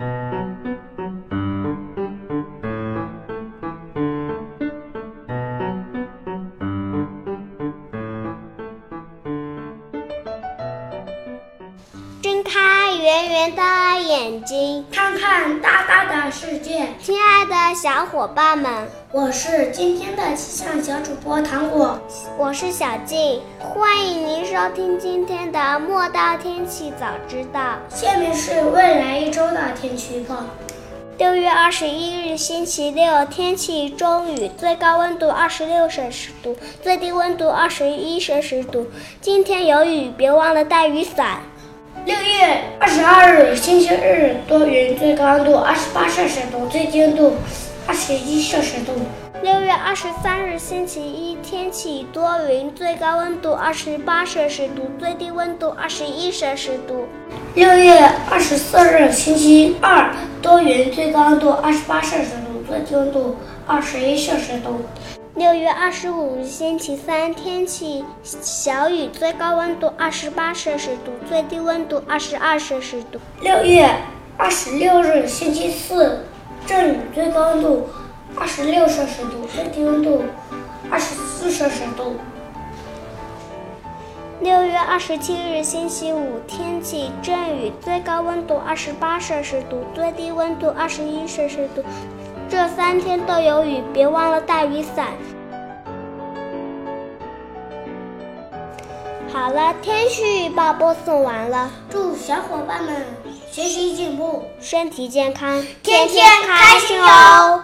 thank you 圆圆的眼睛，看看大大的世界。亲爱的小伙伴们，我是今天的气象小主播糖果，我是小静，欢迎您收听今天的莫道天气早知道。下面是未来一周的天气预报。六月二十一日，星期六，天气中雨，最高温度二十六摄氏度，最低温度二十一摄氏度。今天有雨，别忘了带雨伞。六月二十二日，星期日，多云，最高温度二十八摄氏度，最低温度二十一摄氏度。六月二十三日，星期一，天气多云，最高温度二十八摄氏度，最低温度二十一摄氏度。六月二十四日，星期二，多云，最高温度二十八摄氏度，最低温度二十一摄氏度。六月二十五日，星期三，天气小雨，最高温度二十八摄氏度，最低温度二十二摄氏度。六月二十六日，星期四，阵雨，最高温度二十六摄氏度，最低温度二十四摄氏度。六月二十七日，星期五，天气阵雨，最高温度二十八摄氏度，最低温度二十一摄氏度。这三天都有雨，别忘了带雨伞。好了，天气预报播送完了，祝小伙伴们学习进步，身体健康，天天开心哦！